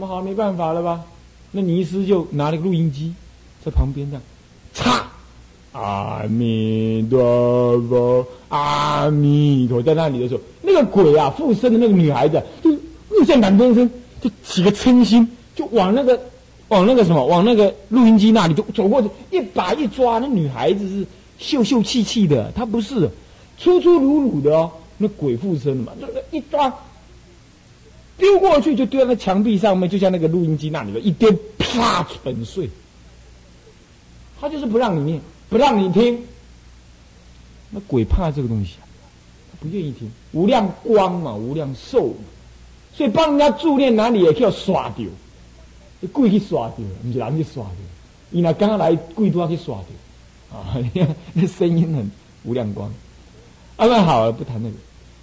么好？没办法了吧？那尼师就拿了个录音机，在旁边这样，擦，阿弥陀佛，阿弥陀，在那里的时候，那个鬼啊，附身的那个女孩子，就又在感动声，就起个嗔心，就往那个，往那个什么，往那个录音机那里就走过去，一把一抓，那女孩子是秀秀气气的，她不是粗粗鲁鲁的哦，那鬼附身嘛，这一抓。丢过去就丢在那墙壁上面，就像那个录音机那里的一丢，啪粉碎。他就是不让你念，不让你听。那鬼怕这个东西啊，他不愿意听。无量光嘛，无量寿嘛，所以帮人家助念哪里也可以刷掉，故意去刷掉，不是人去刷掉。你那刚刚来鬼都要去刷掉啊！那声音很无量光。啊，那好了，不谈那个。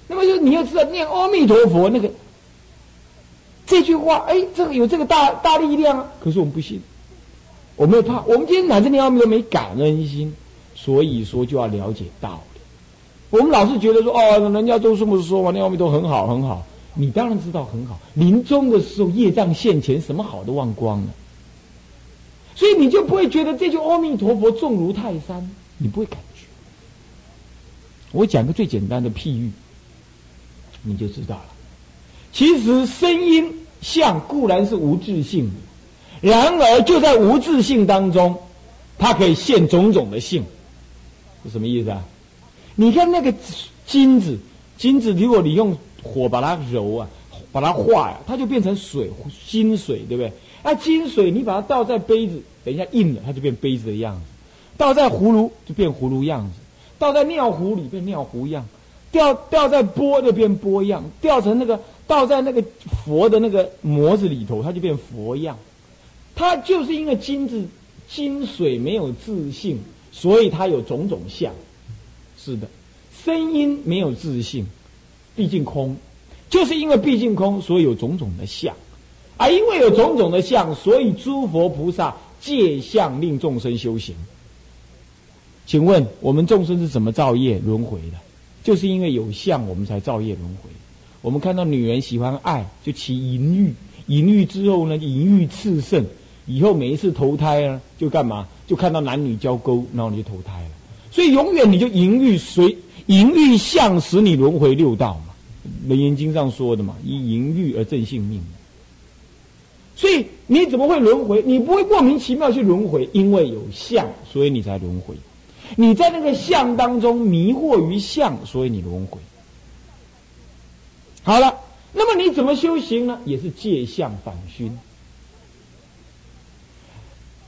那么就你要知道念阿弥陀佛那个。这句话，哎，这个有这个大大力量啊！可是我们不信，我们怕。我们今天乃至念阿弥陀没感恩心，所以说就要了解道理。我们老是觉得说，哦，人家都这么说嘛，念阿弥陀很好很好。你当然知道很好。临终的时候，业障现前，什么好都忘光了，所以你就不会觉得这句阿弥陀佛重如泰山，你不会感觉。我讲个最简单的譬喻，你就知道了。其实声音相固然是无自性，然而就在无自性当中，它可以现种种的性，是什么意思啊？你看那个金子，金子如果你用火把它揉啊，把它化呀，它就变成水，金水，对不对？那金水你把它倒在杯子，等一下硬了，它就变杯子的样子；倒在葫芦就变葫芦样子；倒在尿壶里变尿壶样；掉掉在钵就变钵样；掉成那个。倒在那个佛的那个模子里头，它就变佛样。它就是因为金子金水没有自性，所以它有种种相。是的，声音没有自性，毕竟空，就是因为毕竟空，所以有种种的相。而因为有种种的相，所以诸佛菩萨借相令众生修行。请问我们众生是怎么造业轮回的？就是因为有相，我们才造业轮回。我们看到女人喜欢爱，就起淫欲，淫欲之后呢，淫欲炽盛，以后每一次投胎啊，就干嘛？就看到男女交勾，然后你就投胎了。所以永远你就淫欲随淫欲相使你轮回六道嘛，《楞严经》上说的嘛，以淫欲而正性命。所以你怎么会轮回？你不会莫名其妙去轮回，因为有相，所以你才轮回。你在那个相当中迷惑于相，所以你轮回。好了，那么你怎么修行呢？也是借相反熏。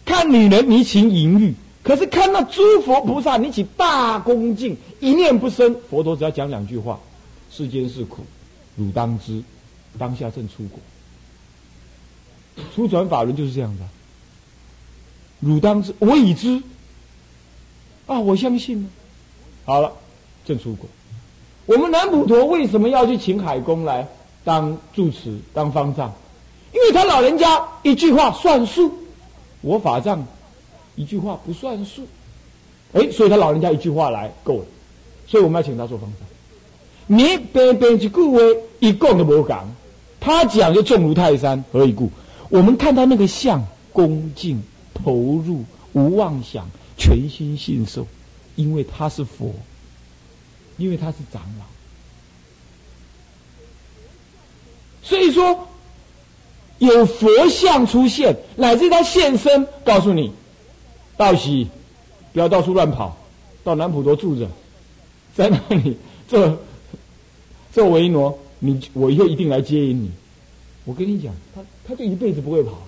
看女人你起淫欲，可是看到诸佛菩萨你起大恭敬，一念不生。佛陀只要讲两句话：世间是苦，汝当知。当下正出国，出转法轮就是这样的。汝当知，我已知。啊，我相信了。好了，正出国。我们南普陀为什么要去请海公来当住持、当方丈？因为他老人家一句话算数，我法藏一句话不算数，哎，所以他老人家一句话来够了，所以我们要请他做方丈。你边边一句话一讲都无讲，他讲就重如泰山，何以故？我们看到那个相，恭敬投入，无妄想，全心信受，因为他是佛。因为他是长老，所以说有佛像出现，乃至他现身，告诉你，道喜，不要到处乱跑，到南普陀住着，在那里做做维诺，你我以后一定来接引你。我跟你讲，他他就一辈子不会跑了，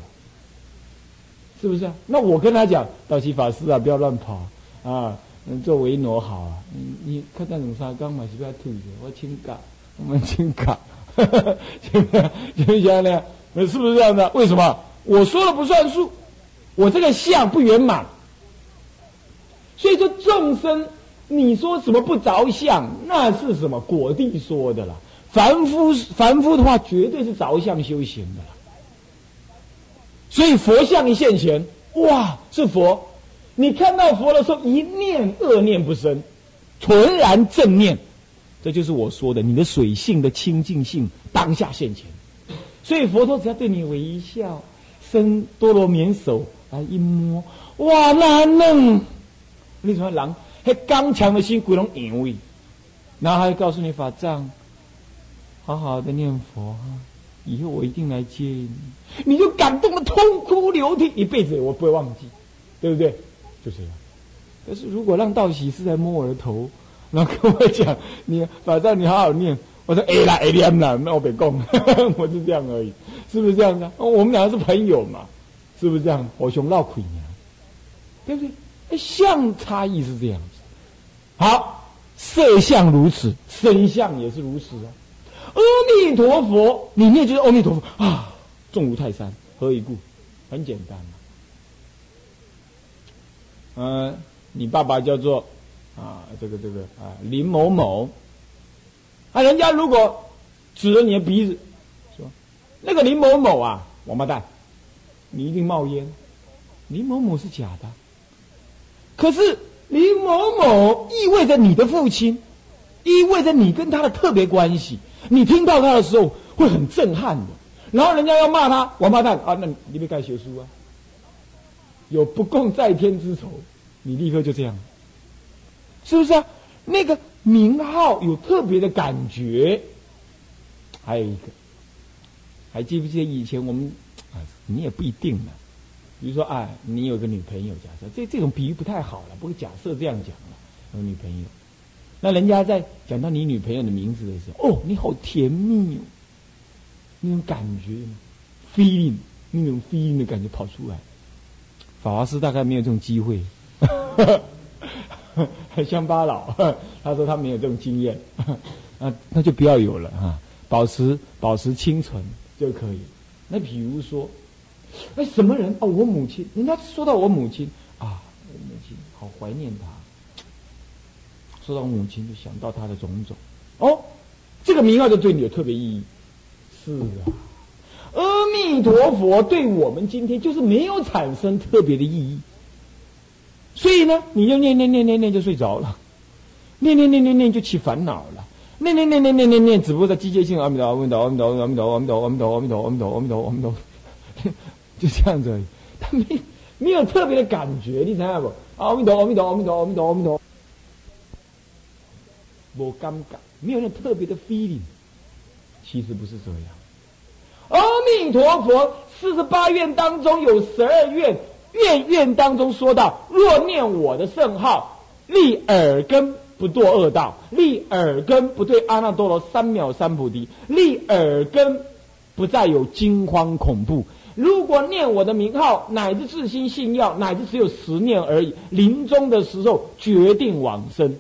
是不是啊？那我跟他讲，道喜法师啊，不要乱跑啊。嗯，做维诺好啊！你你看那种沙缸嘛，是不要吐的。我请卡，我们请卡，行不行？行不行呢？那是不是这样的？为什么？我说了不算数，我这个相不圆满。所以说众生，你说什么不着相，那是什么果地说的了。凡夫凡夫的话，绝对是着相修行的了。所以佛像一现前，哇，是佛。你看到佛的时候，一念恶念不生，纯然正念，这就是我说的，你的水性的清净性当下现前，所以佛陀只要对你微笑，伸多罗绵手来一摸，哇，那嫩！你什么人？那刚强的心，鬼龙隐位，然后还告诉你法藏，好好的念佛，以后我一定来接你，你就感动的痛哭流涕，一辈子我不会忘记，对不对？就这样。可是如果让道喜是在摸我的头，然后跟我讲，你法藏你好好念，我说哎啦哎念啦，那我别讲，我就这样而已，是不是这样子？我们两个是朋友嘛，是不是这样？我熊闹亏呢，对不对？相差异是这样子，好，色相如此，身相也是如此啊。阿弥陀佛，里面就是阿弥陀佛啊，重如泰山，何以故？很简单嗯，你爸爸叫做啊，这个这个啊，林某某，啊，人家如果指着你的鼻子说那个林某某啊，王八蛋，你一定冒烟。林某某是假的。可是林某某意味着你的父亲，意味着你跟他的特别关系。你听到他的时候会很震撼的。然后人家要骂他王八蛋啊，那你别该学书啊，有不共在天之仇，你立刻就这样，是不是啊？那个名号有特别的感觉。还有一个，还记不记得以前我们啊？你也不一定呢。比如说，啊，你有个女朋友，假设这这种比喻不太好了，不过假设这样讲了，有女朋友，那人家在讲到你女朋友的名字的时候，哦，你好甜蜜哦，那种感觉，feeling，那种 feeling 的感觉跑出来。法华师大概没有这种机会，乡巴佬，他说他没有这种经验，那 那就不要有了哈，保持保持清纯就可以。那比如说。哎，什么人？哦，我母亲。人家说到我母亲啊，我母亲好怀念她。说到母亲，就想到她的种种。哦，这个名号就对你有特别意义。是啊，阿弥陀佛对我们今天就是没有产生特别的意义。所以呢，你就念念念念念就睡着了，念念念念念就起烦恼了，念念念念念念念，只不过在机械性阿弥陀阿弥陀阿弥陀阿弥陀阿弥陀阿弥陀阿弥陀阿弥陀阿弥陀阿弥陀。就这样子，而已，他没没有特别的感觉，你知道不？阿弥陀，阿弥陀，阿弥陀，阿弥陀，阿弥陀，我尴尬，没有那特别的 feeling。其实不是这样。阿弥陀佛，四十八愿当中有十二愿，愿愿当中说到：若念我的圣号，立耳根不堕恶道，立耳根不对阿耨多罗三藐三菩提，立耳根不再有惊慌恐怖。如果念我的名号，乃至自心信要，乃至只有十念而已，临终的时候决定往生，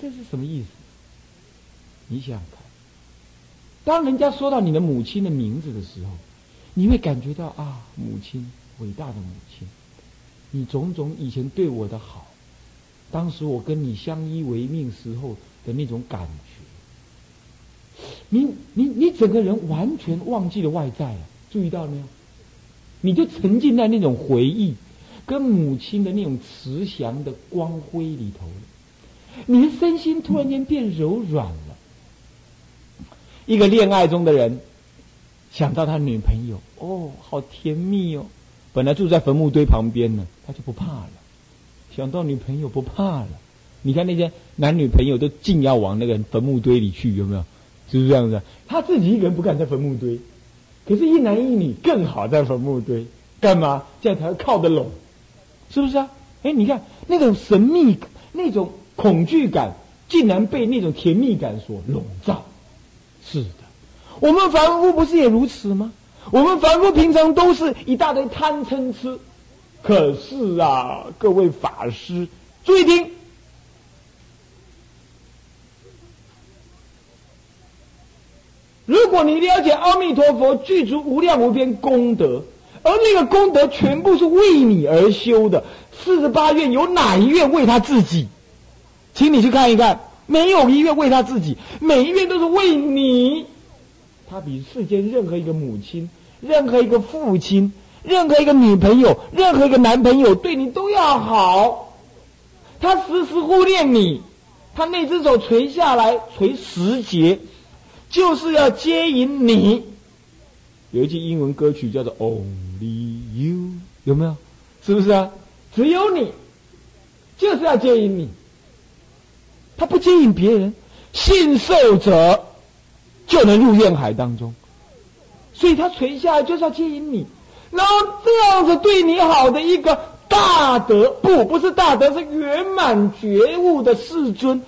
这是什么意思？你想看，当人家说到你的母亲的名字的时候，你会感觉到啊，母亲，伟大的母亲，你种种以前对我的好，当时我跟你相依为命时候的那种感觉。你你你整个人完全忘记了外在啊！注意到了没有？你就沉浸在那种回忆跟母亲的那种慈祥的光辉里头了。你的身心突然间变柔软了。一个恋爱中的人想到他女朋友，哦，好甜蜜哦！本来住在坟墓堆旁边呢，他就不怕了。想到女朋友不怕了。你看那些男女朋友都尽要往那个坟墓堆里去，有没有？是不是这样子？他自己一个人不敢在坟墓堆，可是，一男一女更好在坟墓堆，干嘛？这样才会靠得拢，是不是啊？哎，你看那种神秘、那种恐惧感，竟然被那种甜蜜感所笼罩。是的，我们凡夫不是也如此吗？我们凡夫平常都是一大堆贪嗔痴，可是啊，各位法师，注意听。如果你了解阿弥陀佛具足无量无边功德，而那个功德全部是为你而修的，四十八愿有哪一愿为他自己？请你去看一看，没有一愿为他自己，每一愿都是为你。他比世间任何一个母亲、任何一个父亲、任何一个女朋友、任何一个男朋友对你都要好。他时时护念你，他那只手垂下来垂十节。就是要接引你。有一句英文歌曲叫做《Only You》，有没有？是不是啊？只有你，就是要接引你。他不接引别人，信受者就能入怨海当中。所以他垂下来就是要接引你，然后这样子对你好的一个大德，不，不是大德，是圆满觉悟的世尊。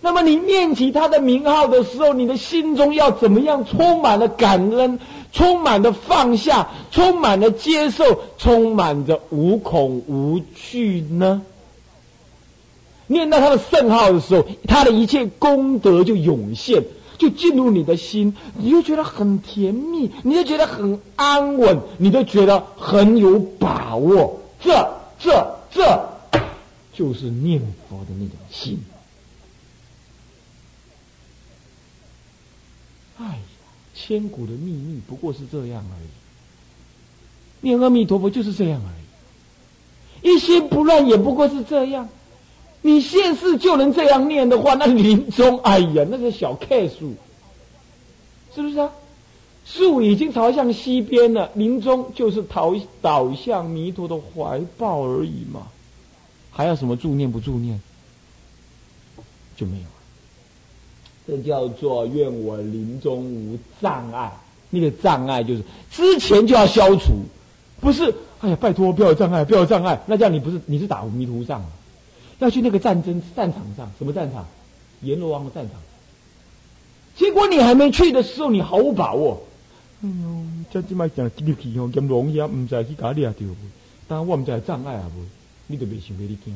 那么你念起他的名号的时候，你的心中要怎么样？充满了感恩，充满了放下，充满了接受，充满着无恐无惧呢？念到他的圣号的时候，他的一切功德就涌现，就进入你的心，你就觉得很甜蜜，你就觉得很安稳，你就觉得很有把握。这、这、这，就是念佛的那种心。哎呀，千古的秘密不过是这样而已。念阿弥陀佛就是这样而已，一心不乱也不过是这样。你现世就能这样念的话，那临终，哎呀，那是小 K 数，是不是啊？树已经朝向西边了，临终就是逃倒向弥陀的怀抱而已嘛，还要什么助念不助念？就没有了。这叫做愿我临终无障碍。那个障碍就是之前就要消除，不是？哎呀，拜托不要有障碍，不要有障碍，那这样你不是你是打迷途仗。要去那个战争战场上，什么战场？阎罗王的战场。结果你还没去的时候，你毫无把握。哎呦，这即摆讲进去哦，阎罗王也唔知去搞掠掉不？当然我唔知障碍啊不？你都别想别你惊。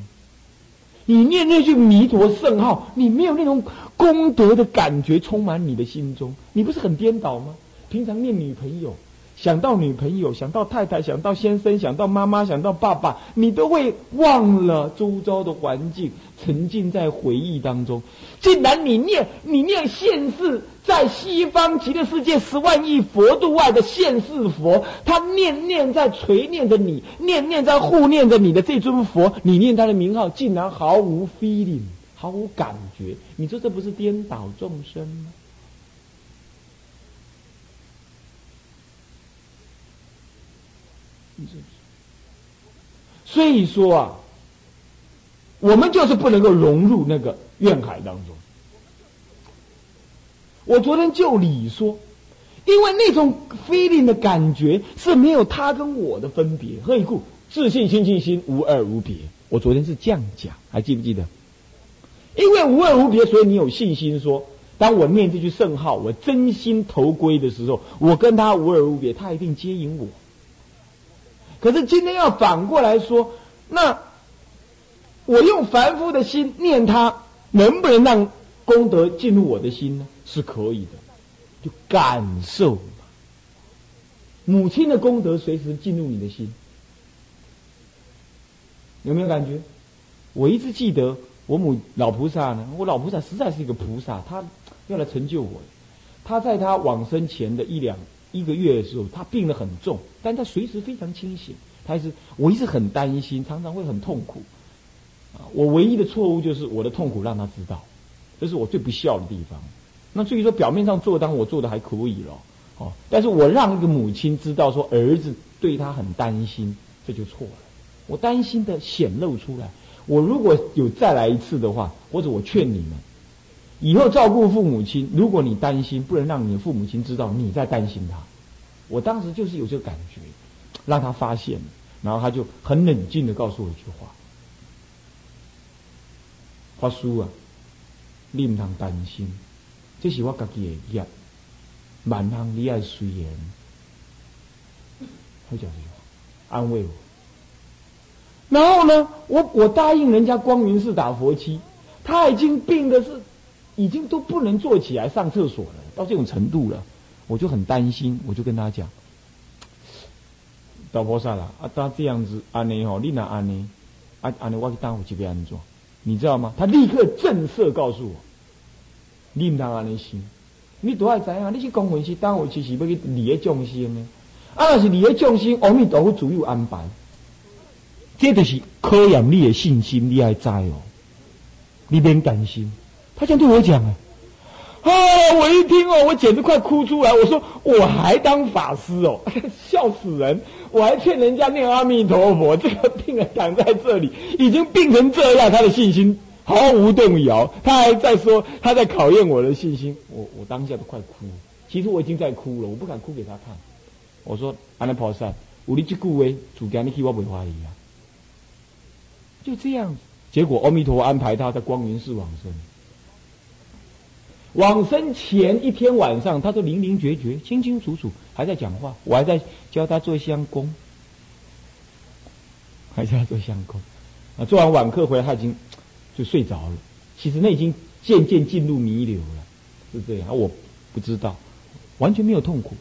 你念那句弥陀圣号，你没有那种功德的感觉充满你的心中，你不是很颠倒吗？平常念女朋友。想到女朋友，想到太太，想到先生，想到妈妈，想到爸爸，你都会忘了周遭的环境，沉浸在回忆当中。竟然你念你念现世，在西方极乐世界十万亿佛度外的现世佛，他念念在垂念着你，念念在护念着你的这尊佛，你念他的名号，竟然毫无 feeling，毫无感觉。你说这不是颠倒众生吗？所以说啊，我们就是不能够融入那个怨海当中。我昨天就理说，因为那种 feeling 的感觉是没有他跟我的分别。何以故？自信心、信心无二无别。我昨天是这样讲，还记不记得？因为无二无别，所以你有信心说，当我念这句圣号，我真心投归的时候，我跟他无二无别，他一定接引我。可是今天要反过来说，那我用凡夫的心念他，能不能让功德进入我的心呢？是可以的，就感受嘛。母亲的功德随时进入你的心，有没有感觉？我一直记得我母老菩萨呢，我老菩萨实在是一个菩萨，他要来成就我。他在他往生前的一两。一个月的时候，他病得很重，但他随时非常清醒。他是我一直很担心，常常会很痛苦。啊，我唯一的错误就是我的痛苦让他知道，这是我最不孝的地方。那至于说表面上做当我做的还可以了，哦，但是我让一个母亲知道说儿子对他很担心，这就错了。我担心的显露出来。我如果有再来一次的话，或者我劝你们。以后照顾父母亲，如果你担心，不能让你的父母亲知道你在担心他。我当时就是有这个感觉，让他发现，然后他就很冷静的告诉我一句话：“发叔啊，你唔通担心，这是我自己的业，万行你爱随缘。”他讲这句话，安慰我。然后呢，我我答应人家光明寺打佛七，他已经病的是。已经都不能坐起来上厕所了，到这种程度了，我就很担心，我就跟他讲，老菩萨了啊，他这样子安尼吼，你那安尼，啊安尼我去当我这边安装，你知道吗？他立刻震慑告诉我，你唔当安尼想，你都爱知啊，你是公文是当我其实要去利个众生呢，啊，若是利个众生，阿弥陀佛自有安排，这就是考验你的信心，你爱知哦，你免担心。他这样对我讲啊，啊！我一听哦，我简直快哭出来。我说我还当法师哦，笑死人！我还劝人家念阿弥陀佛，这个病人躺在这里，已经病成这样，他的信心毫无动摇。他还在说，他在考验我的信心。我我当下都快哭，其实我已经在哭了，我不敢哭给他看。我说阿弥陀佛，我你这句话，主家你替我不怀疑啊。就这样，结果阿弥陀安排他在光明寺往生。往生前一天晚上，他都零零觉觉、清清楚楚，还在讲话。我还在教他做香功，还在做香功。啊，做完晚课回来，他已经就睡着了。其实那已经渐渐进入弥留了，是这样。我不知道，完全没有痛苦。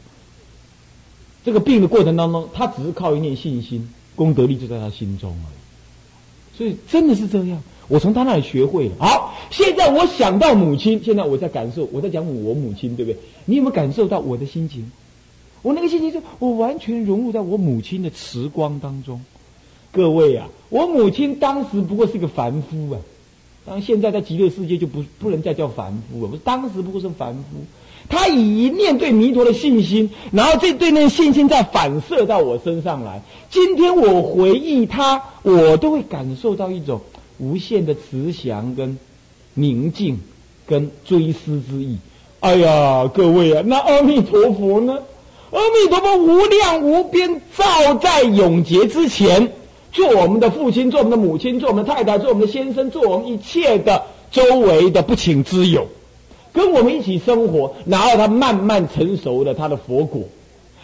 这个病的过程当中，他只是靠一念信心，功德力就在他心中了。所以真的是这样。我从他那里学会了。好，现在我想到母亲，现在我在感受，我在讲我母亲，对不对？你有没有感受到我的心情？我那个心情是，我完全融入在我母亲的慈光当中。各位啊，我母亲当时不过是个凡夫啊，当然现在在极乐世界就不不能再叫凡夫了。我当时不过是凡夫，他以一念对弥陀的信心，然后这对那个信心再反射到我身上来。今天我回忆他，我都会感受到一种。无限的慈祥跟宁静跟追思之意，哎呀，各位啊，那阿弥陀佛呢？阿弥陀佛无量无边，照在永劫之前，做我们的父亲，做我们的母亲，做我们的太太，做我们的先生，做我们一切的周围的不请之友，跟我们一起生活，然后他慢慢成熟了他的佛果，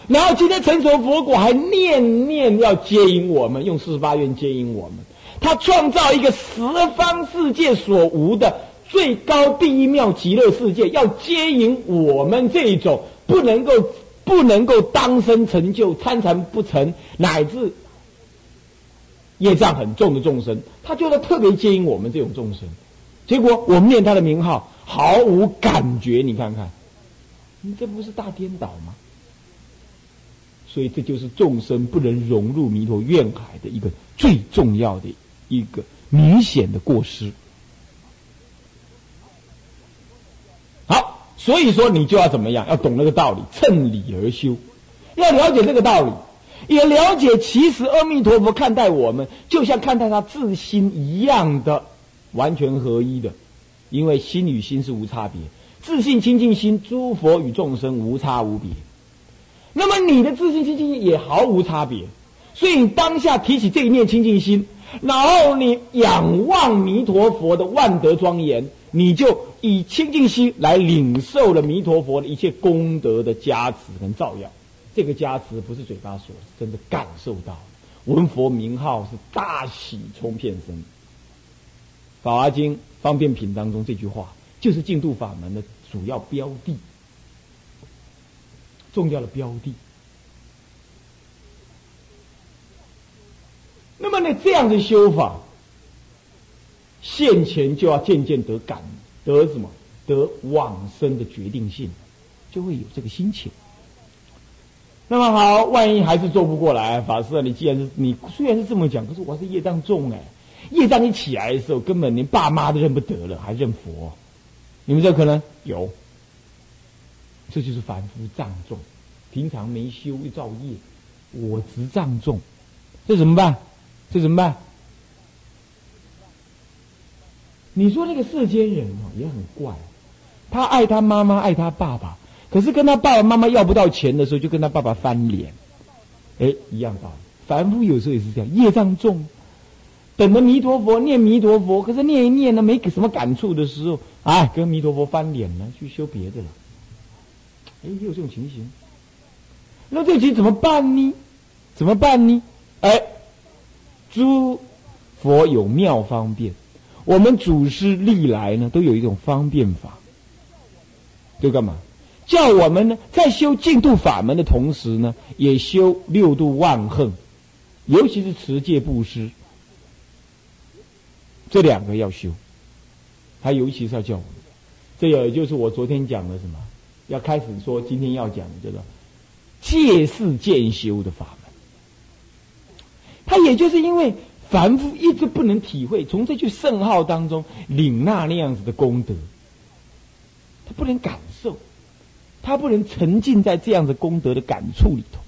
然后今天成熟佛果还念念要接引我们，用四十八愿接引我们。他创造一个十方世界所无的最高第一妙极乐世界，要接引我们这一种不能够不能够当生成就参禅不成，乃至业障很重的众生，他就要特别接引我们这种众生。结果我念他的名号毫无感觉，你看看，你这不是大颠倒吗？所以这就是众生不能融入弥陀愿海的一个最重要的。一个明显的过失。好，所以说你就要怎么样？要懂那个道理，趁理而修，要了解这个道理，也了解其实阿弥陀佛看待我们，就像看待他自心一样的完全合一的，因为心与心是无差别，自信清净心，诸佛与众生无差无别。那么你的自信清净心也毫无差别，所以你当下提起这一念清净心。然后你仰望弥陀佛的万德庄严，你就以清净心来领受了弥陀佛的一切功德的加持跟照耀。这个加持不是嘴巴说，真的感受到。闻佛名号是大喜冲遍身。法华经方便品当中这句话，就是净土法门的主要标的，重要的标的。那么呢，这样的修法，现前就要渐渐得感，得什么？得往生的决定性，就会有这个心情。那么好，万一还是做不过来，法师啊，你既然是你虽然是这么讲，可是我是业障重哎，业障一起来的时候，根本连爸妈都认不得了，还认佛？你们这可能有？这就是凡夫障重，平常没修一造业，我执障重，这怎么办？这怎么办？你说那个世间人哦，也很怪。他爱他妈妈，爱他爸爸，可是跟他爸爸妈妈要不到钱的时候，就跟他爸爸翻脸。哎，一样道理。凡夫有时候也是这样，业障重，等着弥陀佛念弥陀佛，可是念一念呢，没什么感触的时候，哎，跟弥陀佛翻脸了，去修别的了。哎，也有这种情形。那这题怎么办呢？怎么办呢？哎。诸佛有妙方便，我们祖师历来呢都有一种方便法，就干嘛？叫我们呢在修净土法门的同时呢，也修六度万恨，尤其是持戒布施，这两个要修。他尤其是要叫我们，这也就是我昨天讲的什么？要开始说今天要讲的这个戒世渐修的法门。他也就是因为凡夫一直不能体会，从这句圣号当中领纳那样子的功德，他不能感受，他不能沉浸在这样的功德的感触里头，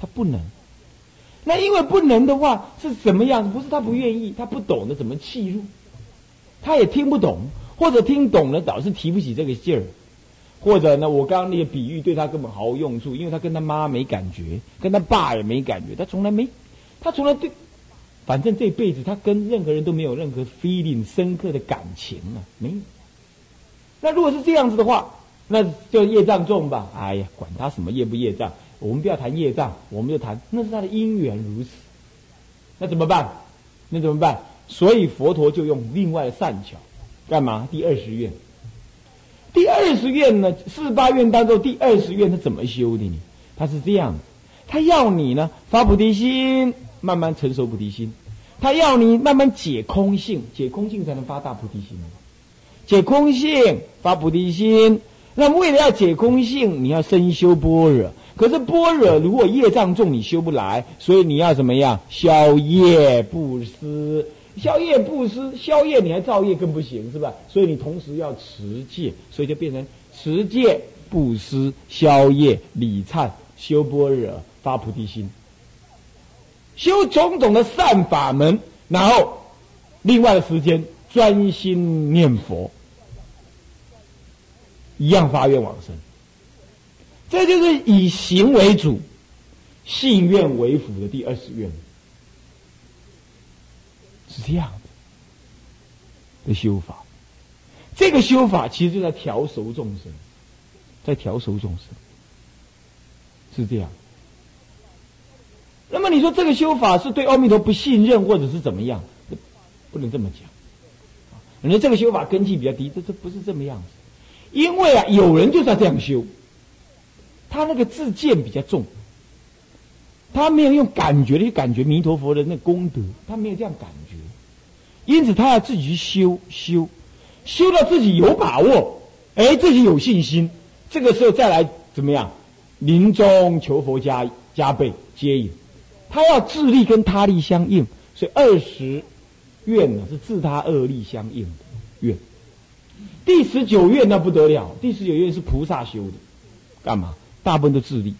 他不能。那因为不能的话是什么样子？不是他不愿意，他不懂得怎么契入，他也听不懂，或者听懂了，倒是提不起这个劲儿。或者呢，我刚刚那个比喻对他根本毫无用处，因为他跟他妈没感觉，跟他爸也没感觉，他从来没，他从来对，反正这辈子他跟任何人都没有任何 feeling 深刻的感情啊，没有。那如果是这样子的话，那就业障重吧。哎呀，管他什么业不业障。我们不要谈业障，我们就谈那是他的因缘如此。那怎么办？那怎么办？所以佛陀就用另外的善巧，干嘛？第二十愿。第二十愿呢？四八愿当中第二十愿他怎么修的呢？他是这样他要你呢发菩提心，慢慢成熟菩提心。他要你慢慢解空性，解空性才能发大菩提心。解空性发菩提心，那为了要解空性，你要深修般若。可是般若如果业障重，你修不来，所以你要怎么样？消业布施，消业布施，消业你还造业更不行，是吧？所以你同时要持戒，所以就变成持戒、布施、消业、礼忏、修般若、发菩提心，修种种的善法门，然后另外的时间专心念佛，一样发愿往生。这就是以行为主、信愿为辅的第二十愿，是这样的的修法。这个修法其实就在调熟众生，在调熟众生，是这样。那么你说这个修法是对阿弥陀不信任，或者是怎么样？不能这么讲。你说这个修法根基比较低，这这不是这么样子。因为啊，有人就是要这样修。他那个自见比较重，他没有用感觉的去感觉弥陀佛的那功德，他没有这样感觉，因此他要自己去修修，修到自己有把握，哎，自己有信心，这个时候再来怎么样？临终求佛加加倍接引，他要自力跟他力相应，所以二十愿呢是自他二力相应的愿。第十九愿那不得了，第十九愿是菩萨修的，干嘛？大部分都自立，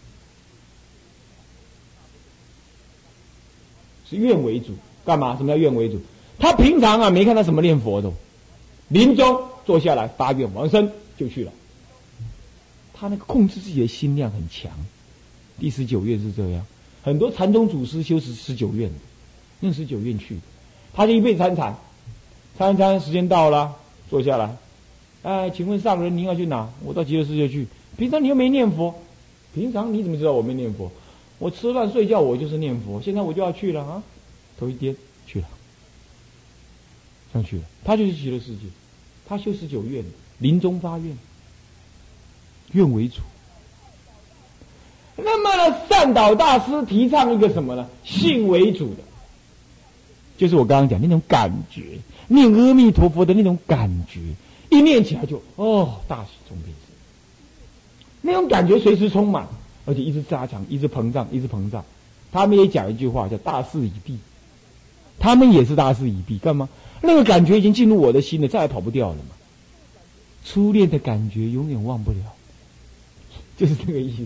是愿为主。干嘛？什么叫愿为主？他平常啊没看他什么念佛的，临终坐下来发愿往生就去了。他那个控制自己的心量很强。第十九愿是这样，很多禅宗祖师修持十九愿，用十九愿去，他就一辈子参禅，参禅时间到了，坐下来，哎，请问上人您要去哪？我到极乐世界去。平常你又没念佛。平常你怎么知道我没念佛？我吃饭睡觉我就是念佛。现在我就要去了啊！头一颠去了，上去了。他就是极乐世界，他修十九愿，临终发愿，愿为主。那么呢，善导大师提倡一个什么呢？信为主的，就是我刚刚讲那种感觉，念阿弥陀佛的那种感觉，一念起来就哦，大喜中天。那种感觉随时充满，而且一直加强，一直膨胀，一直膨胀。他们也讲一句话叫“大势已毕”，他们也是大势已毕。干嘛？那个感觉已经进入我的心了，再也跑不掉了嘛。初恋的感觉永远忘不了，就是这个意思。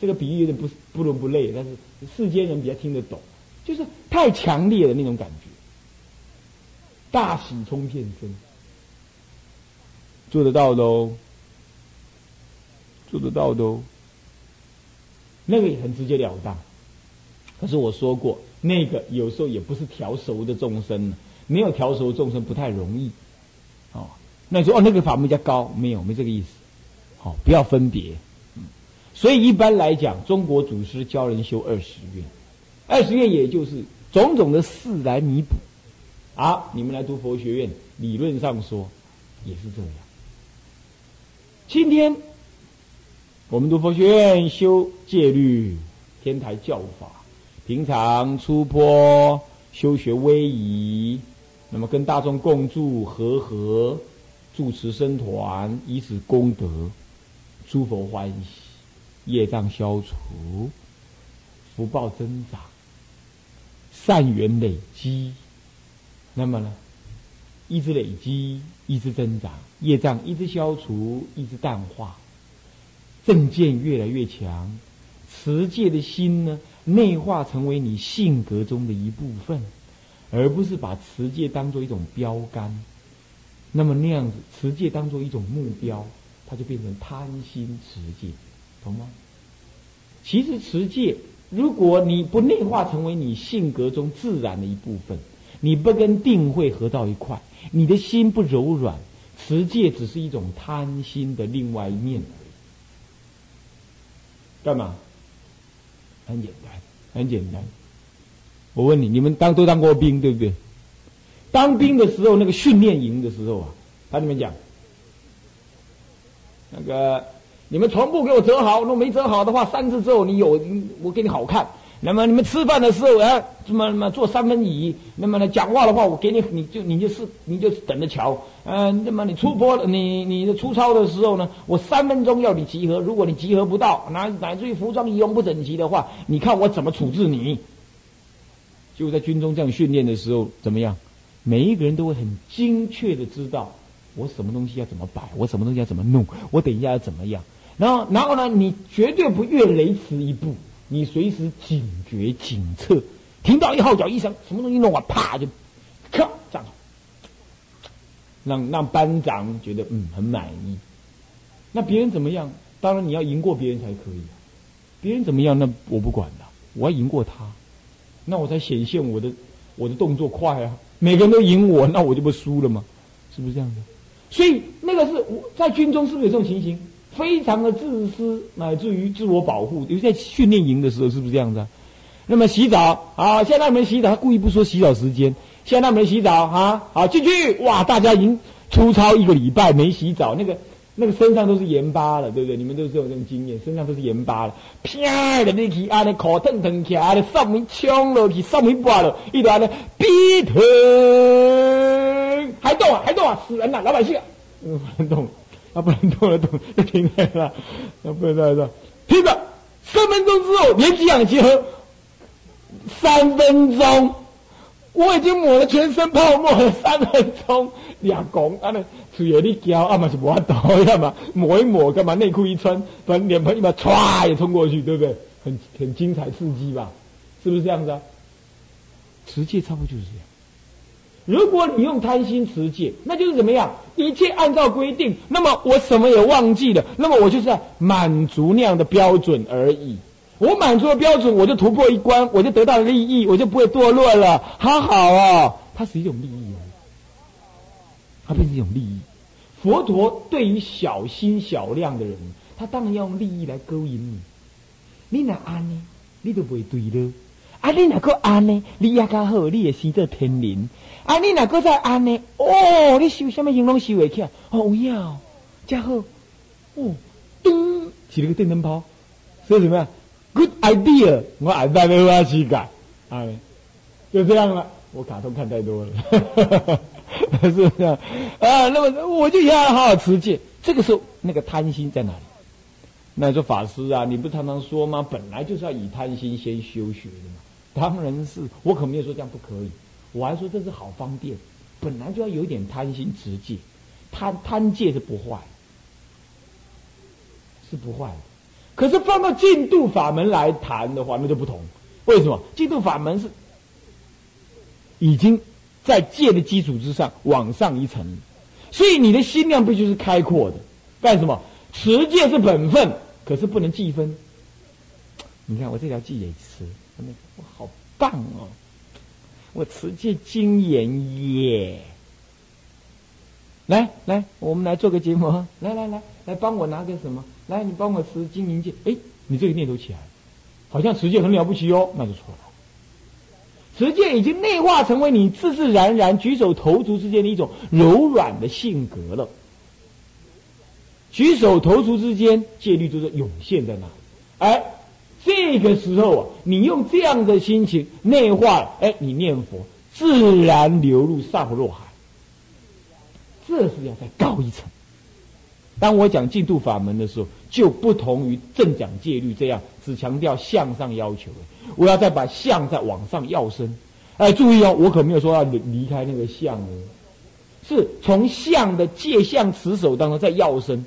这个比喻有点不不伦不类，但是世间人比较听得懂，就是太强烈的那种感觉。大喜冲天身，做得到的哦。做得到的哦，那个也很直截了当。可是我说过，那个有时候也不是调熟的众生，没有调熟众生不太容易。哦，那你说哦，那个法门较高，没有，没这个意思。好，不要分别。嗯，所以一般来讲，中国祖师教人修二十愿，二十愿也就是种种的事来弥补。啊，你们来读佛学院，理论上说也是这样。今天。我们读佛学院修戒律、天台教法，平常出坡修学威仪，那么跟大众共住和合，住持僧团，以此功德，诸佛欢喜，业障消除，福报增长，善缘累积，那么呢，一直累积，一直增长，业障一直消除，一直淡化，正见越来越强，持戒的心呢，内化成为你性格中的一部分，而不是把持戒当做一种标杆。那么那样子，持戒当做一种目标，它就变成贪心持戒，懂吗？其实持戒，如果你不内化成为你性格中自然的一部分，你不跟定慧合到一块。你的心不柔软，持戒只是一种贪心的另外一面。干嘛？很简单，很简单。我问你，你们当都当过兵对不对？当兵的时候，那个训练营的时候啊，他你们讲，那个你们全部给我折好，如果没折好的话，三次之后你有我给你好看。那么你们吃饭的时候啊，怎么怎么坐三分椅？那么呢，讲话的话，我给你，你就你就是你就等着瞧。嗯，那么你出坡，你你的出操的时候呢，我三分钟要你集合。如果你集合不到，乃乃至于服装仪容不整齐的话，你看我怎么处置你？就在军中这样训练的时候，怎么样？每一个人都会很精确的知道我什么东西要怎么摆，我什么东西要怎么弄，我等一下要怎么样。然后，然后呢，你绝对不越雷池一步。你随时警觉、警策，听到一号角一声，什么东西弄完，啪就，咔站好，让让班长觉得嗯很满意。那别人怎么样？当然你要赢过别人才可以啊。别人怎么样？那我不管了，我要赢过他，那我才显现我的我的动作快啊！每个人都赢我，那我就不输了吗？是不是这样的？所以那个是我在军中是不是有这种情形？非常的自私，乃至于自我保护。尤其在训练营的时候，是不是这样子？那么洗澡啊，现在没洗澡，他故意不说洗澡时间。现在没洗澡啊，好进去哇！大家已经粗糙一个礼拜没洗澡，那个那个身上都是盐巴了，对不对？你们都是有这种经验，身上都是盐巴了。啪的那起，啊，那口腾腾起来，上面冲了去，上面挂了，一团的，逼疼，还动啊，还动啊，死人了，老百姓，嗯，不能动。他不能动了，动就停在那，那不能在那，听着，三分钟之后连几氧结合，三分钟，我已经抹了全身泡沫了，三分钟两公，啊那嘴有点胶，啊嘛是抹倒，要么抹一抹，干嘛内裤一穿，把脸盆一把歘也冲过去，对不对？很很精彩刺激吧？是不是这样子啊？实际差不多就是这样。如果你用贪心持戒，那就是怎么样？一切按照规定，那么我什么也忘记了，那么我就是在满足那样的标准而已。我满足了标准，我就突破一关，我就得到利益，我就不会堕落了。好好哦，它是一种利益哦，它变成一种利益。佛陀对于小心小量的人，他当然要用利益来勾引你。你哪安呢？你都不会对了。啊，你哪个安呢？你也较好，你也生做天人。啊！你哪个在安呢？哦，你修什么形容修会起来？哦，要，加好，哦，噔，起了个电灯泡，说什么呀？Good idea！我爱在那花去改，哎，就这样了。我卡通看太多了，是不是？啊，那么我就要好好持戒。这个时候，那个贪心在哪里？那说法师啊，你不常常说吗？本来就是要以贪心先修学的嘛。当然是，我可没有说这样不可以。我还说这是好方便，本来就要有点贪心持戒，贪贪戒是不坏，是不坏的。可是放到净度法门来谈的话，那就不同。为什么？净度法门是已经在戒的基础之上往上一层，所以你的心量必须是开阔的。干什么？持戒是本分，可是不能计分。你看我这条戒也持，我好棒哦。我持戒精严耶！来来，我们来做个节目。来来来，来帮我拿个什么？来，你帮我持精严戒。哎，你这个念头起来，好像持戒很了不起哦，那就错了。持戒已经内化成为你自自然然举手投足之间的一种柔软的性格了。举手投足之间，戒律就是涌现在那里。哎。这个时候啊，你用这样的心情内化，哎，你念佛自然流入萨婆若海。这是要再高一层。当我讲净土法门的时候，就不同于正讲戒律这样，只强调向上要求。我要再把相再往上要升。哎，注意哦，我可没有说要离离开那个相哦。是从相的借相持守当中再要升，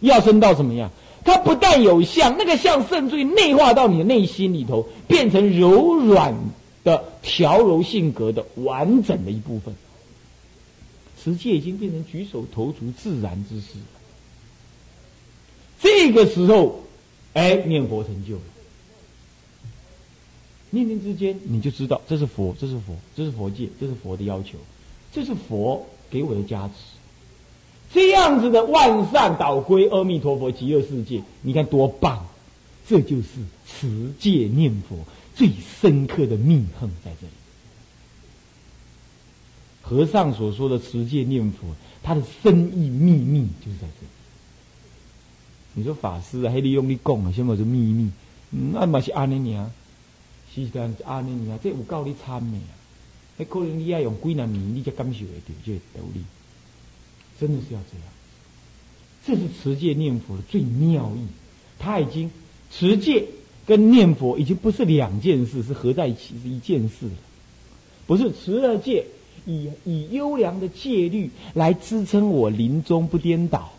要升到什么样？它不但有相，那个相甚至于内化到你的内心里头，变成柔软的调柔性格的完整的一部分。持戒已经变成举手投足自然之事。这个时候，哎，念佛成就了。念念之间，你就知道这是佛，这是佛，这是佛界，这是佛的要求，这是佛给我的加持。这样子的万善导归阿弥陀佛极乐世界，你看多棒！这就是持戒念佛最深刻的密恨在这里。和尚所说的持戒念佛，他的深意秘密就是在这里。你说法师啊，还利用你讲啊，什么是秘密？那嘛是安尼尔。是这样安尼啊，这有够你参的啊！那可能你要用几难年，你才感受得到这道理。真的是要这样。这是持戒念佛的最妙意。他已经持戒跟念佛已经不是两件事，是合在一起是一件事了。不是持了戒，以以优良的戒律来支撑我临终不颠倒。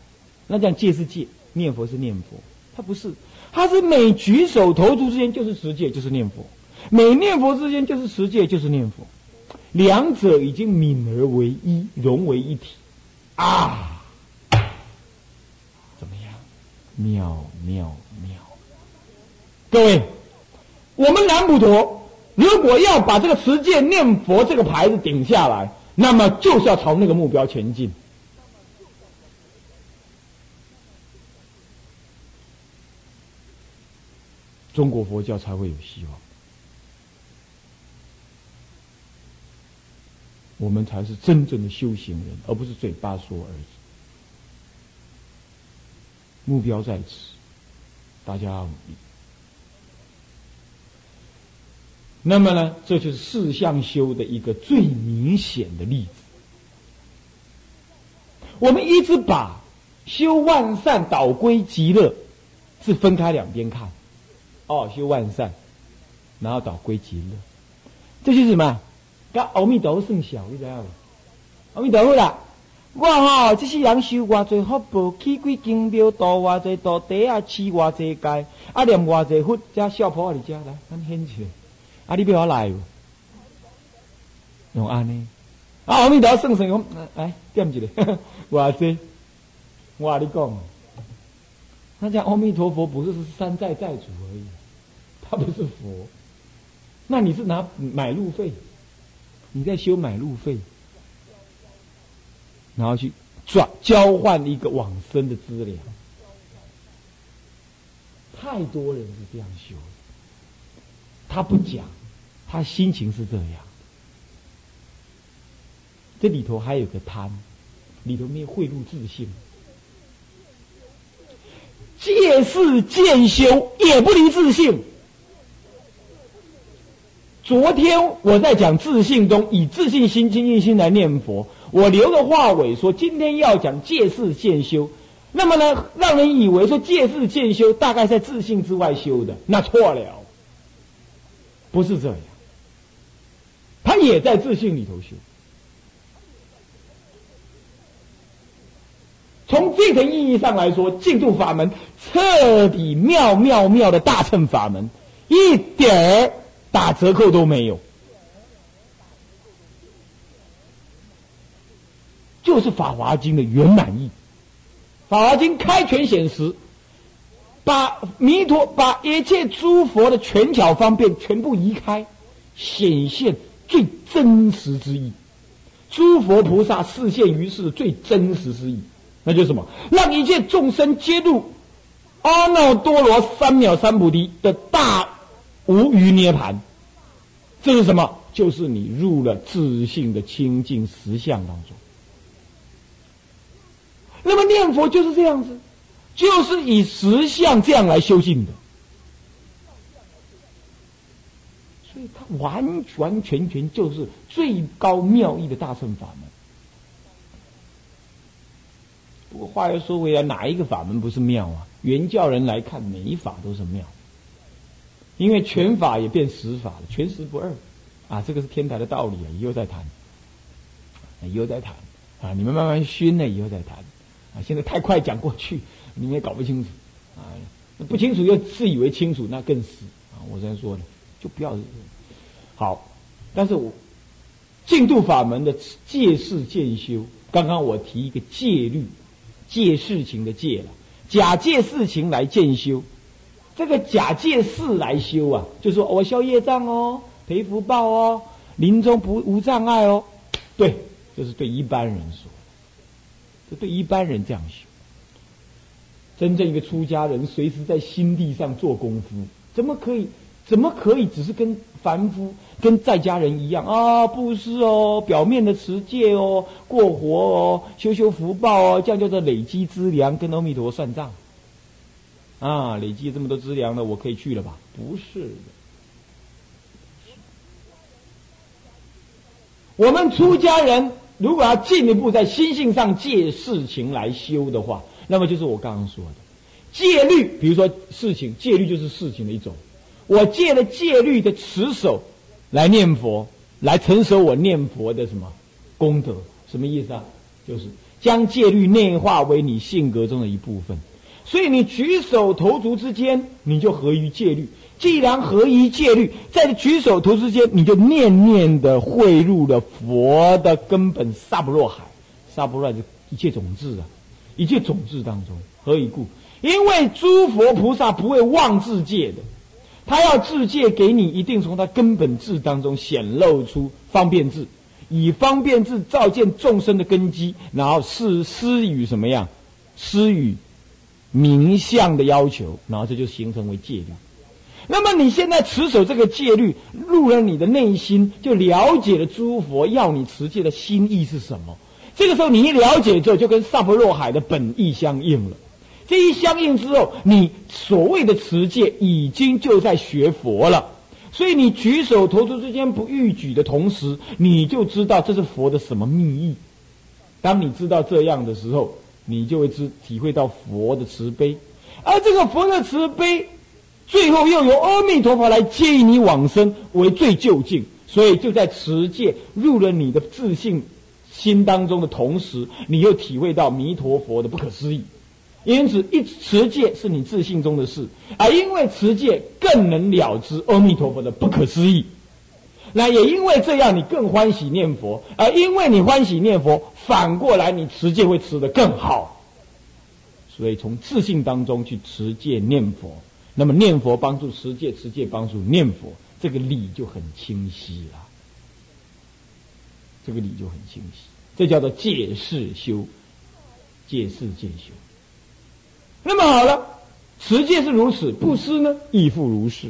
那这样戒是戒，念佛是念佛，他不是，他是每举手投足之间就是持戒，就是念佛。每念佛之间就是持戒，就是念佛，两者已经泯而为一，融为一体，啊，怎么样？妙妙妙！各位，我们南普陀如果要把这个持戒念佛这个牌子顶下来，那么就是要朝那个目标前进。中国佛教才会有希望。我们才是真正的修行人，而不是嘴巴说而已。目标在此，大家努力。那么呢，这就是四相修的一个最明显的例子。我们一直把修万善导归极乐是分开两边看，哦，修万善，然后导归极乐，这就是什么？甲阿弥陀佛算小，你知影无？阿弥陀佛啦！我吼，这世人修偌济福报，起几经庙，度偌济道地啊，饲偌济街，啊念偌济佛，加笑破你家来，咱显起来。啊，你要我来？用安尼？啊，阿弥陀佛算算，来点一个，偌济？我话你讲，那讲阿弥陀佛不是是山寨寨主而已，他不是佛。那你是拿买路费？你在修买路费，然后去转交换一个往生的资粮，太多人是这样修。他不讲，他心情是这样。这里头还有个贪，里头没有贿赂自信，借势渐修也不离自信。昨天我在讲自信中，以自信心、清净心来念佛。我留个话尾说，今天要讲借事渐修。那么呢，让人以为说借事渐修，大概在自信之外修的，那错了，不是这样。他也在自信里头修。从这个意义上来说，净土法门彻底妙妙妙的大乘法门，一点儿。打折扣都没有，就是《法华经》的圆满意。《法华经》开权显实，把弥陀、把一切诸佛的权巧方便全部移开，显现最真实之意。诸佛菩萨示现于世最真实之意，那就是什么？让一切众生皆入阿耨多罗三藐三菩提的大。无余涅盘，这是什么？就是你入了自信的清净实相当中。那么念佛就是这样子，就是以实相这样来修行的。所以它完完全全就是最高妙义的大乘法门。不过话又说回来，哪一个法门不是妙啊？原教人来看，每一法都是妙。因为全法也变实法了，全实不二，啊，这个是天台的道理啊，以后再谈，以后再谈。啊，你们慢慢熏了以后再谈。啊，现在太快讲过去，你们也搞不清楚。啊，不清楚又自以为清楚，那更是啊。我这样说的，就不要好。但是我净度法门的借事渐修，刚刚我提一个戒律，借事情的借了，假借事情来渐修。这个假借事来修啊，就说我消业障哦，赔福报哦，临终不无障碍哦。对，这是对一般人说。这对一般人这样修，真正一个出家人，随时在心地上做功夫，怎么可以？怎么可以只是跟凡夫、跟在家人一样啊？布施哦，表面的持戒哦，过活哦，修修福报哦，这样叫做累积资粮，跟阿弥陀算账啊！累积这么多资粮了，我可以去了吧？不是的，我们出家人。如果要进一步在心性上借事情来修的话，那么就是我刚刚说的戒律。比如说事情，戒律就是事情的一种。我借了戒律的持守来念佛，来承受我念佛的什么功德？什么意思啊？就是将戒律内化为你性格中的一部分。所以你举手投足之间，你就合于戒律。既然合于戒律，在举手投足间，你就念念的汇入了佛的根本萨不若海，萨不若就一切种子啊，一切种子当中，何以故？因为诸佛菩萨不会妄自戒的，他要自戒给你，一定从他根本智当中显露出方便智，以方便智照见众生的根基，然后施施与什么样？施与名相的要求，然后这就形成为戒律。那么你现在持守这个戒律，入了你的内心，就了解了诸佛要你持戒的心意是什么。这个时候你一了解之后，就跟萨婆若海的本意相应了。这一相应之后，你所谓的持戒已经就在学佛了。所以你举手投足之间不逾矩的同时，你就知道这是佛的什么密意。当你知道这样的时候，你就会知体会到佛的慈悲，而这个佛的慈悲。最后又由阿弥陀佛来接引你往生为最究竟，所以就在持戒入了你的自信心当中的同时，你又体会到弥陀佛的不可思议。因此，一持戒是你自信中的事，而因为持戒更能了知阿弥陀佛的不可思议。那也因为这样，你更欢喜念佛，而因为你欢喜念佛，反过来你持戒会持得更好。所以，从自信当中去持戒念佛。那么念佛帮助持戒，持戒帮助念佛，这个理就很清晰了。这个理就很清晰，这叫做戒事修，戒事戒修。那么好了，持戒是如此，布施呢亦复如是。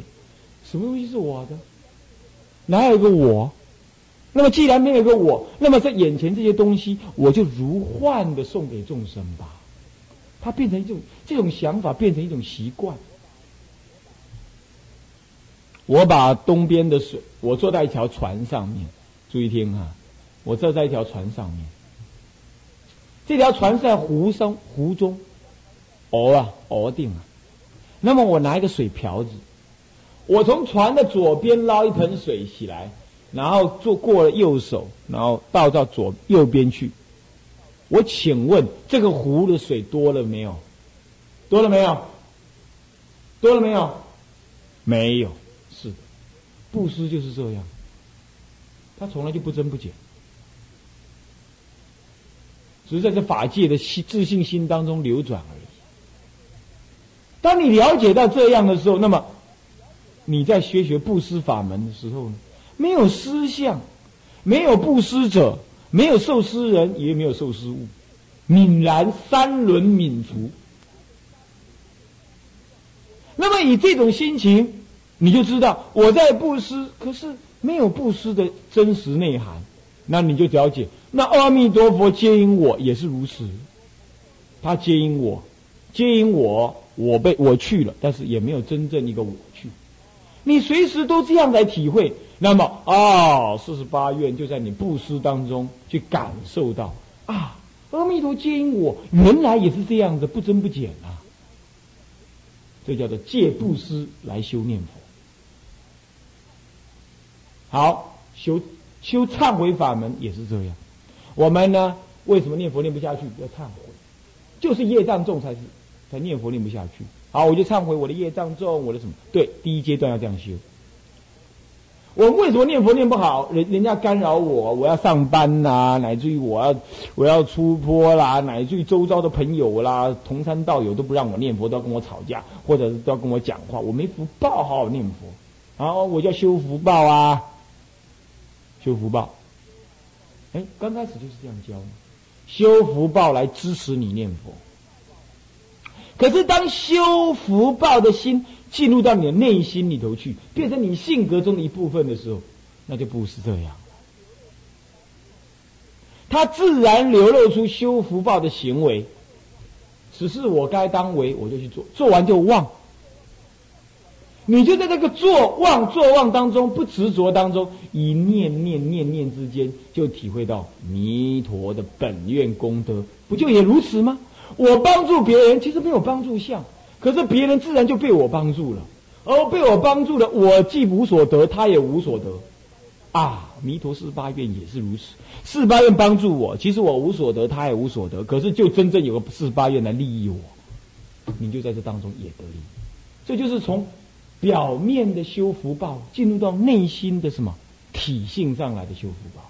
什么东西是我的？哪有一个我？那么既然没有一个我，那么在眼前这些东西，我就如幻的送给众生吧。它变成一种这种想法，变成一种习惯。我把东边的水，我坐在一条船上面，注意听哈，我坐在一条船上面，这条船是在湖上湖中，熬啊熬定了。那么我拿一个水瓢子，我从船的左边捞一盆水起来，然后坐过了右手，然后倒到左右边去。我请问这个湖的水多了没有？多了没有？多了没有？没有。是的布施就是这样，他从来就不增不减，只是在这法界的心自信心当中流转而已。当你了解到这样的时候，那么你在学学布施法门的时候呢，没有施相，没有布施者，没有受施人，也没有受施物，泯然三轮泯除。那么以这种心情。你就知道我在布施，可是没有布施的真实内涵，那你就了解，那阿弥陀佛接引我也是如此，他接引我，接引我，我被我去了，但是也没有真正一个我去，你随时都这样来体会，那么啊，四十八愿就在你布施当中去感受到啊，阿弥陀接引我，原来也是这样子，不增不减啊，这叫做借布施来修念佛。好，修修忏悔法门也是这样。我们呢为什么念佛念不下去？要忏悔，就是业障重才是，才念佛念不下去。好，我就忏悔我的业障重，我的什么？对，第一阶段要这样修。我为什么念佛念不好？人人家干扰我，我要上班呐，乃至于我要我要出坡啦，乃至于周遭的朋友啦、同山道友都不让我念佛，都要跟我吵架，或者是都要跟我讲话，我没福报，好好念佛。好，我叫修福报啊，修福报。哎，刚开始就是这样教，修福报来支持你念佛。可是当修福报的心。进入到你的内心里头去，变成你性格中的一部分的时候，那就不是这样。他自然流露出修福报的行为，只是我该当为，我就去做，做完就忘。你就在这个做忘做忘当中，不执着当中，以念念念念之间，就体会到弥陀的本愿功德，不就也如此吗？我帮助别人，其实没有帮助相。可是别人自然就被我帮助了，而被我帮助了，我既无所得，他也无所得，啊！弥陀四十八愿也是如此，四十八愿帮助我，其实我无所得，他也无所得。可是就真正有个四十八愿来利益我，你就在这当中也得利。这就是从表面的修福报，进入到内心的什么体性上来的修福报。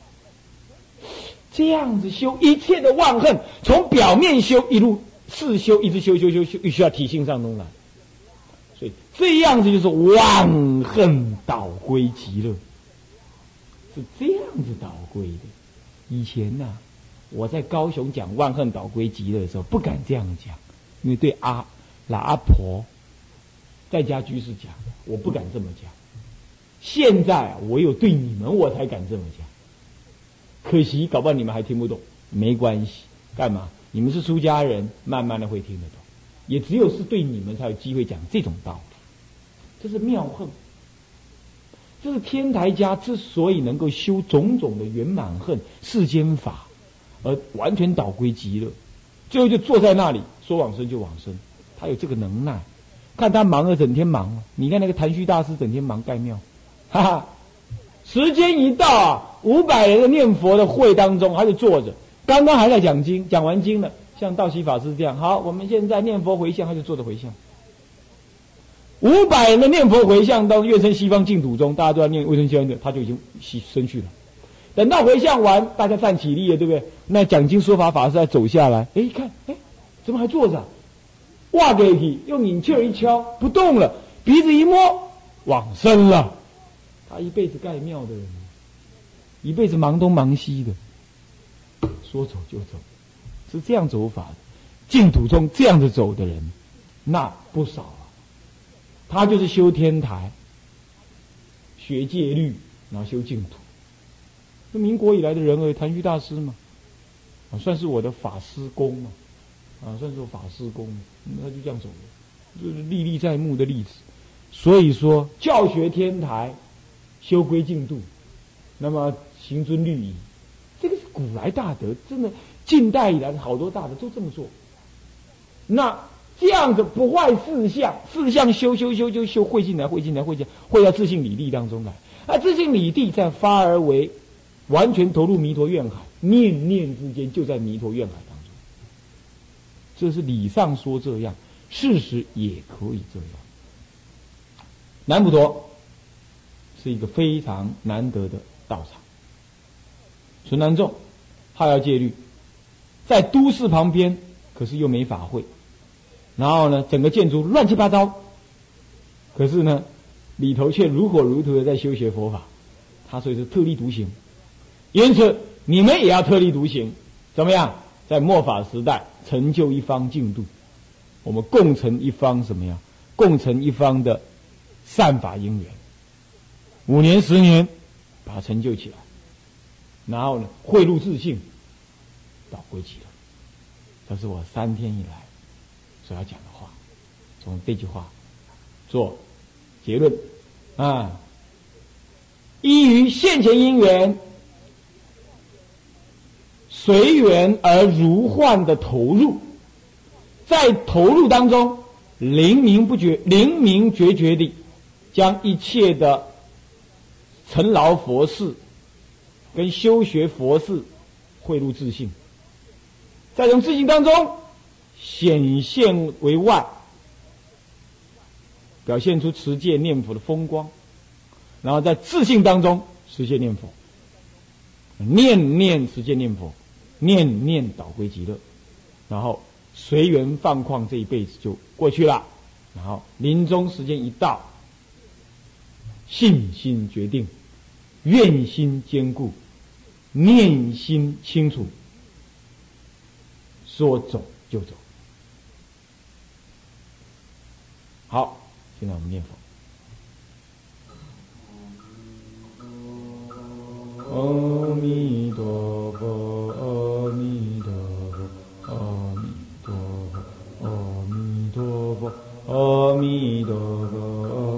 这样子修一切的万恨，从表面修一路。四修一直修修修修，必须要体性上东来，所以这样子就是万恨倒归极乐，是这样子倒归的。以前呐，我在高雄讲万恨倒归极乐的时候，不敢这样讲，因为对阿老阿婆在家居士讲，我不敢这么讲。现在我有对你们，我才敢这么讲。可惜搞不好你们还听不懂，没关系，干嘛？你们是出家人，慢慢的会听得懂，也只有是对你们才有机会讲这种道理。这是妙恨，这是天台家之所以能够修种种的圆满恨世间法，而完全倒归极乐，最后就坐在那里说往生就往生，他有这个能耐。看他忙了，整天忙。你看那个谭虚大师整天忙盖庙，哈哈，时间一到啊，五百人的念佛的会当中，他就坐着。刚刚还在讲经，讲完经了，像道喜法师这样，好，我们现在念佛回向，他就坐着回向。五百人的念佛回向到月生西方净土中，大家都要念卫生间的，他就已经西生去了。等到回向完，大家站起立了，对不对？那讲经说法法师再走下来，哎，一看，哎，怎么还坐着？哇给你，用引气儿一敲，不动了，鼻子一摸，往生了。他一辈子盖庙的人，一辈子忙东忙西的。说走就走，是这样走法的。净土中这样子走的人，那不少啊。他就是修天台、学戒律，然后修净土。那民国以来的人而谭虚大师嘛，啊，算是我的法师公嘛，啊，算是我法师公，那就这样走了，就是历历在目的例子。所以说，教学天台，修归净度，那么行尊律仪。这个是古来大德，真的近代以来好多大德都这么做。那这样子不坏四相，四相修修修就修会进来，会进来，会进，会到自信理地当中来。啊，自信理地再发而为，完全投入弥陀愿海，念念之间就在弥陀愿海当中。这是理上说这样，事实也可以这样。南普陀是一个非常难得的道场。纯南众，好要戒律，在都市旁边，可是又没法会，然后呢，整个建筑乱七八糟，可是呢，里头却如火如荼的在修学佛法，他所以是特立独行，因此你们也要特立独行，怎么样？在末法时代成就一方净土，我们共成一方什么呀？共成一方的善法因缘，五年十年，把它成就起来。然后呢，汇入自信，到归极了。这是我三天以来所要讲的话，从这句话做结论啊。依于现前因缘，随缘而如幻的投入，在投入当中，灵明不觉、灵明决绝地将一切的尘劳佛事。跟修学佛事汇入自信，再从自信当中显现为外，表现出持戒念佛的风光，然后在自信当中实现念佛，念念持戒念佛，念念导归极乐，然后随缘放旷，这一辈子就过去了。然后临终时间一到，信心决定，愿心坚固，念心清楚。说走就走。好，现在我们念佛。阿弥陀佛阿弥陀佛阿弥陀佛阿弥陀佛阿弥陀佛阿。